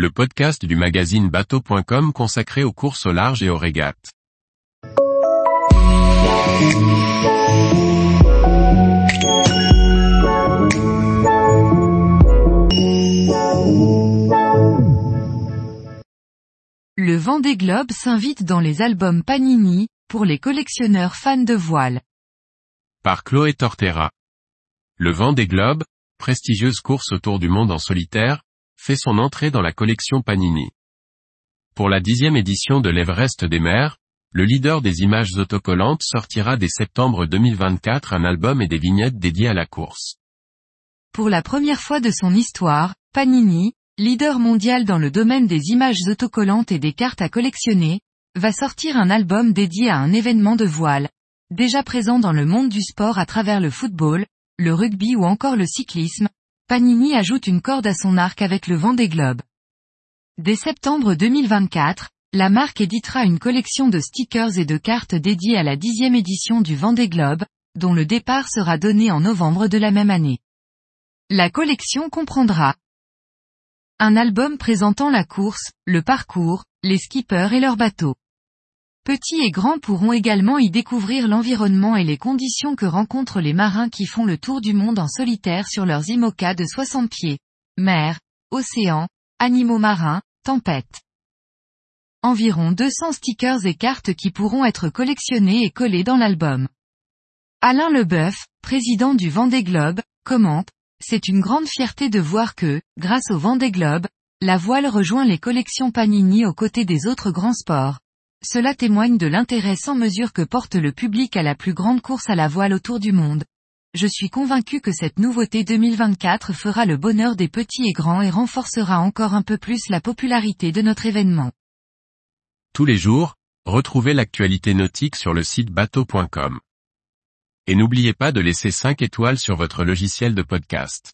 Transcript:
le podcast du magazine bateau.com consacré aux courses au large et aux régates. Le Vendée Globe s'invite dans les albums Panini, pour les collectionneurs fans de voile. Par Chloé Tortera. Le Vendée Globe, prestigieuse course autour du monde en solitaire, fait son entrée dans la collection Panini. Pour la dixième édition de l'Everest des mers, le leader des images autocollantes sortira dès septembre 2024 un album et des vignettes dédiés à la course. Pour la première fois de son histoire, Panini, leader mondial dans le domaine des images autocollantes et des cartes à collectionner, va sortir un album dédié à un événement de voile, déjà présent dans le monde du sport à travers le football, le rugby ou encore le cyclisme, Panini ajoute une corde à son arc avec le Vendée Globe. Dès septembre 2024, la marque éditera une collection de stickers et de cartes dédiées à la dixième édition du Vendée Globe, dont le départ sera donné en novembre de la même année. La collection comprendra un album présentant la course, le parcours, les skippers et leurs bateaux. Petits et grands pourront également y découvrir l'environnement et les conditions que rencontrent les marins qui font le tour du monde en solitaire sur leurs IMOCA de 60 pieds. Mer, océan, animaux marins, tempêtes. Environ 200 stickers et cartes qui pourront être collectionnés et collés dans l'album. Alain Leboeuf, président du Vendée Globe, commente, c'est une grande fierté de voir que, grâce au Vendée Globe, la voile rejoint les collections Panini aux côtés des autres grands sports. Cela témoigne de l'intérêt sans mesure que porte le public à la plus grande course à la voile autour du monde. Je suis convaincu que cette nouveauté 2024 fera le bonheur des petits et grands et renforcera encore un peu plus la popularité de notre événement. Tous les jours, retrouvez l'actualité nautique sur le site bateau.com. Et n'oubliez pas de laisser 5 étoiles sur votre logiciel de podcast.